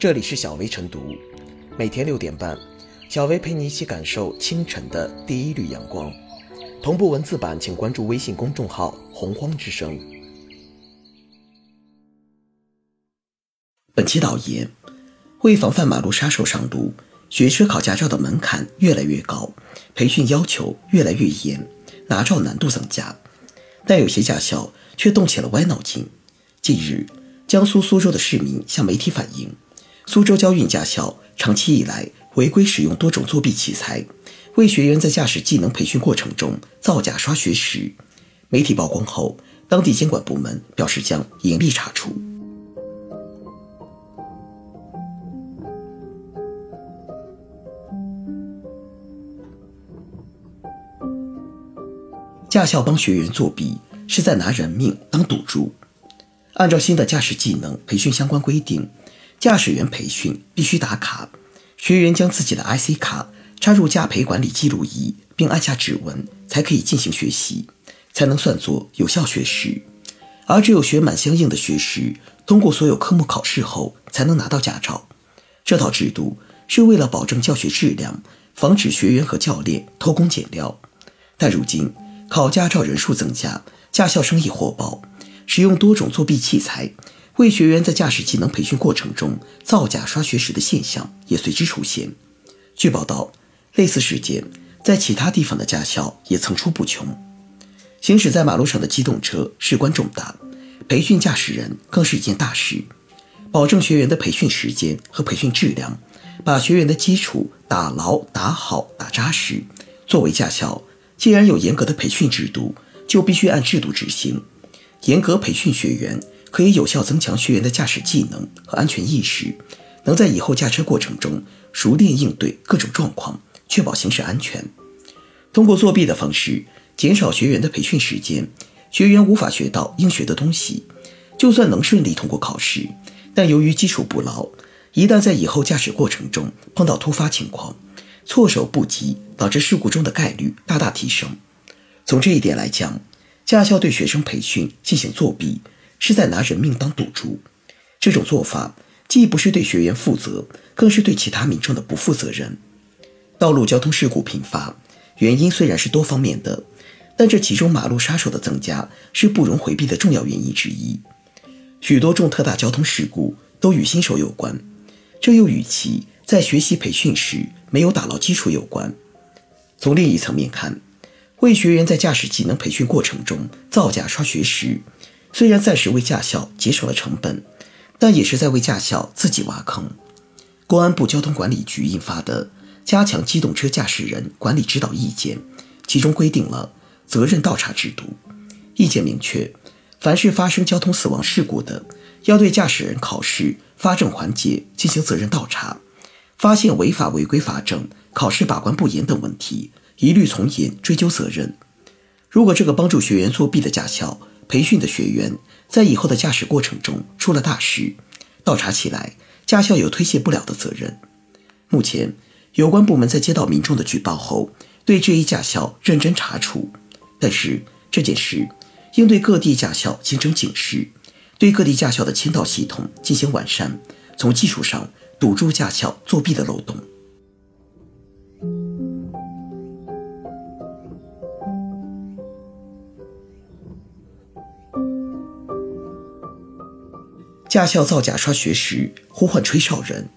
这里是小薇晨读，每天六点半，小薇陪你一起感受清晨的第一缕阳光。同步文字版，请关注微信公众号“洪荒之声”。本期导言：为防范马路杀手上路，学车考驾照的门槛越来越高，培训要求越来越严，拿照难度增加。但有些驾校却动起了歪脑筋。近日，江苏苏州的市民向媒体反映，苏州交运驾校长期以来违规使用多种作弊器材，为学员在驾驶技能培训过程中造假刷学时。媒体曝光后，当地监管部门表示将严厉查处。驾校帮学员作弊，是在拿人命当赌注。按照新的驾驶技能培训相关规定，驾驶员培训必须打卡，学员将自己的 IC 卡插入驾培管理记录仪，并按下指纹，才可以进行学习，才能算作有效学时。而只有学满相应的学时，通过所有科目考试后，才能拿到驾照。这套制度是为了保证教学质量，防止学员和教练偷工减料。但如今考驾照人数增加，驾校生意火爆。使用多种作弊器材，为学员在驾驶技能培训过程中造假刷学时的现象也随之出现。据报道，类似事件在其他地方的驾校也层出不穷。行驶在马路上的机动车事关重大，培训驾驶人更是一件大事。保证学员的培训时间和培训质量，把学员的基础打牢、打好、打扎实。作为驾校，既然有严格的培训制度，就必须按制度执行。严格培训学员，可以有效增强学员的驾驶技能和安全意识，能在以后驾车过程中熟练应对各种状况，确保行驶安全。通过作弊的方式减少学员的培训时间，学员无法学到应学的东西。就算能顺利通过考试，但由于基础不牢，一旦在以后驾驶过程中碰到突发情况，措手不及，导致事故中的概率大大提升。从这一点来讲，驾校对学生培训进行作弊，是在拿人命当赌注。这种做法既不是对学员负责，更是对其他民众的不负责任。道路交通事故频发，原因虽然是多方面的，但这其中马路杀手的增加是不容回避的重要原因之一。许多重特大交通事故都与新手有关，这又与其在学习培训时没有打牢基础有关。从另一层面看，为学员在驾驶技能培训过程中造假刷学时，虽然暂时为驾校节省了成本，但也是在为驾校自己挖坑。公安部交通管理局印发的《加强机动车驾驶人管理指导意见》，其中规定了责任倒查制度。意见明确，凡是发生交通死亡事故的，要对驾驶人考试发证环节进行责任倒查，发现违法违规发证、考试把关不严等问题。一律从严追究责任。如果这个帮助学员作弊的驾校培训的学员在以后的驾驶过程中出了大事，倒查起来，驾校有推卸不了的责任。目前，有关部门在接到民众的举报后，对这一驾校认真查处。但是这件事应对各地驾校形成警示，对各地驾校的签到系统进行完善，从技术上堵住驾校作弊的漏洞。驾校造假刷学时呼唤吹哨人。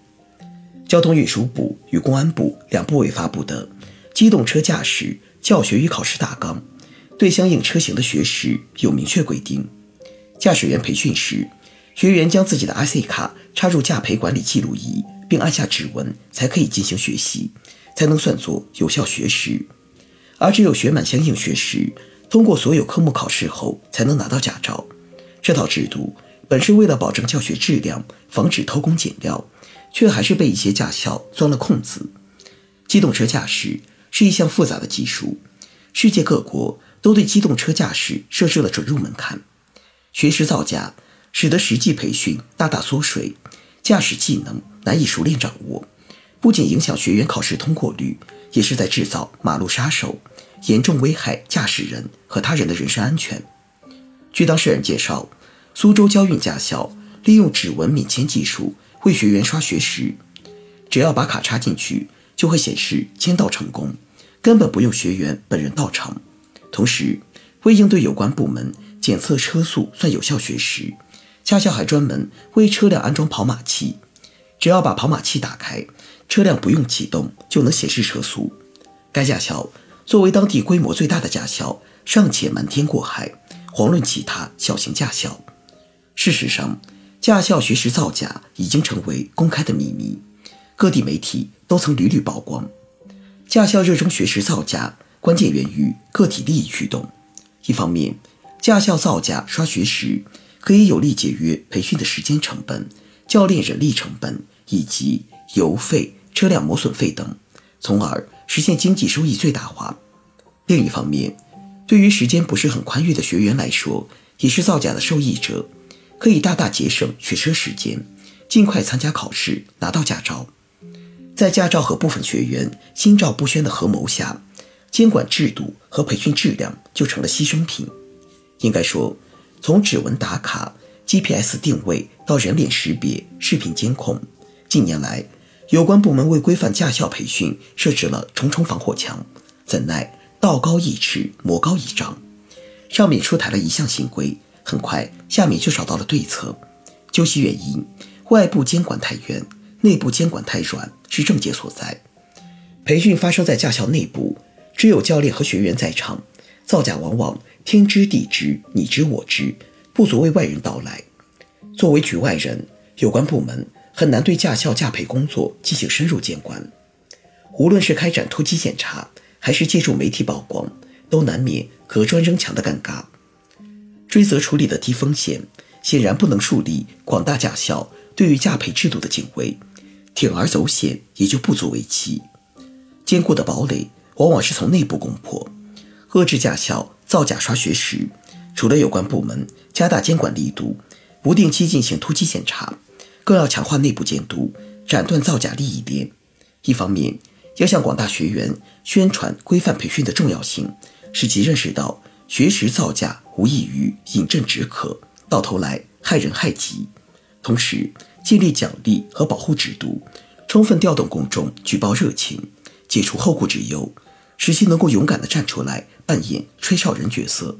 交通运输部与公安部两部委发布的《机动车驾驶教学与考试大纲》，对相应车型的学时有明确规定：驾驶员培训时，学员将自己的 IC 卡插入驾培管理记录仪，并按下指纹，才可以进行学习，才能算作有效学时。而只有学满相应学时，通过所有科目考试后，才能拿到驾照。这套制度。本是为了保证教学质量，防止偷工减料，却还是被一些驾校钻了空子。机动车驾驶是一项复杂的技术，世界各国都对机动车驾驶设置了准入门槛。学时造假，使得实际培训大大缩水，驾驶技能难以熟练掌握，不仅影响学员考试通过率，也是在制造马路杀手，严重危害驾驶人和他人的人身安全。据当事人介绍。苏州交运驾校利用指纹免签技术为学员刷学时，只要把卡插进去，就会显示签到成功，根本不用学员本人到场。同时，为应对有关部门检测车速算有效学时，驾校还专门为车辆安装跑马器，只要把跑马器打开，车辆不用启动就能显示车速。该驾校作为当地规模最大的驾校，尚且瞒天过海，遑论其他小型驾校。事实上，驾校学时造假已经成为公开的秘密，各地媒体都曾屡屡曝光。驾校热衷学时造假，关键源于个体利益驱动。一方面，驾校造假刷学时可以有力节约培训的时间成本、教练人力成本以及油费、车辆磨损费等，从而实现经济收益最大化。另一方面，对于时间不是很宽裕的学员来说，也是造假的受益者。可以大大节省学车时间，尽快参加考试，拿到驾照。在驾照和部分学员心照不宣的合谋下，监管制度和培训质量就成了牺牲品。应该说，从指纹打卡、GPS 定位到人脸识别、视频监控，近年来有关部门为规范驾校培训设置了重重防火墙，怎奈道高一尺，魔高一丈。上面出台了一项新规。很快，下面就找到了对策。究其原因，外部监管太严，内部监管太软是症结所在。培训发生在驾校内部，只有教练和学员在场，造假往往天知地知，你知我知，不足为外人道来。作为局外人，有关部门很难对驾校驾培工作进行深入监管。无论是开展突击检查，还是借助媒体曝光，都难免隔砖扔墙的尴尬。追责处理的低风险，显然不能树立广大驾校对于驾培制度的敬畏，铤而走险也就不足为奇。坚固的堡垒往往是从内部攻破。遏制驾校造假刷学时，除了有关部门加大监管力度，不定期进行突击检查，更要强化内部监督，斩断造假利益链。一方面，要向广大学员宣传规范培训的重要性，使其认识到。学识造假无异于饮鸩止渴，到头来害人害己。同时，建立奖励和保护制度，充分调动公众举报热情，解除后顾之忧，使其能够勇敢地站出来扮演吹哨人角色。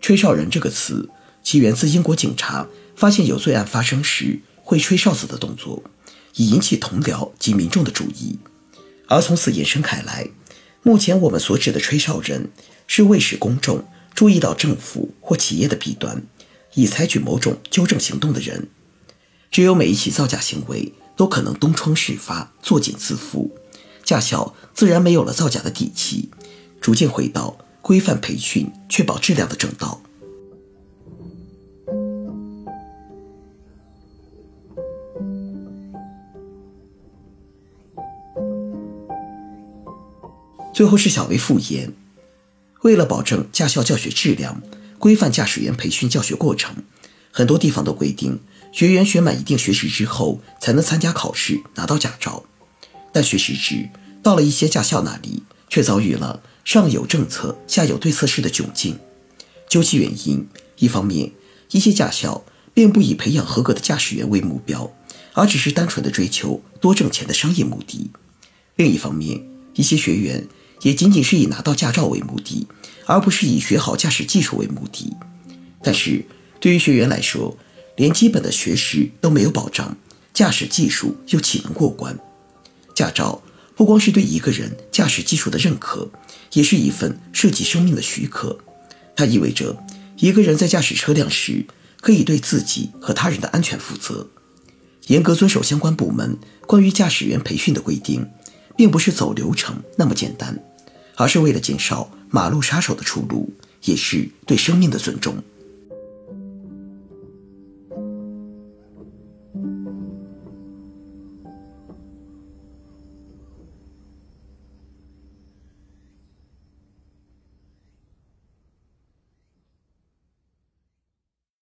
吹哨人这个词，其源自英国警察发现有罪案发生时会吹哨子的动作，以引起同僚及民众的注意。而从此延伸开来，目前我们所指的吹哨人。是为使公众注意到政府或企业的弊端，以采取某种纠正行动的人。只有每一起造假行为都可能东窗事发、作茧自缚，驾校自然没有了造假的底气，逐渐回到规范培训、确保质量的正道。最后是小薇复言。为了保证驾校教学质量，规范驾驶员培训教学过程，很多地方都规定，学员学满一定学时之后才能参加考试拿到驾照。但学时制到了一些驾校那里，却遭遇了上有政策下有对策式的窘境。究其原因，一方面，一些驾校并不以培养合格的驾驶员为目标，而只是单纯的追求多挣钱的商业目的；另一方面，一些学员。也仅仅是以拿到驾照为目的，而不是以学好驾驶技术为目的。但是，对于学员来说，连基本的学识都没有保障，驾驶技术又岂能过关？驾照不光是对一个人驾驶技术的认可，也是一份涉及生命的许可。它意味着一个人在驾驶车辆时，可以对自己和他人的安全负责。严格遵守相关部门关于驾驶员培训的规定。并不是走流程那么简单，而是为了减少马路杀手的出路，也是对生命的尊重。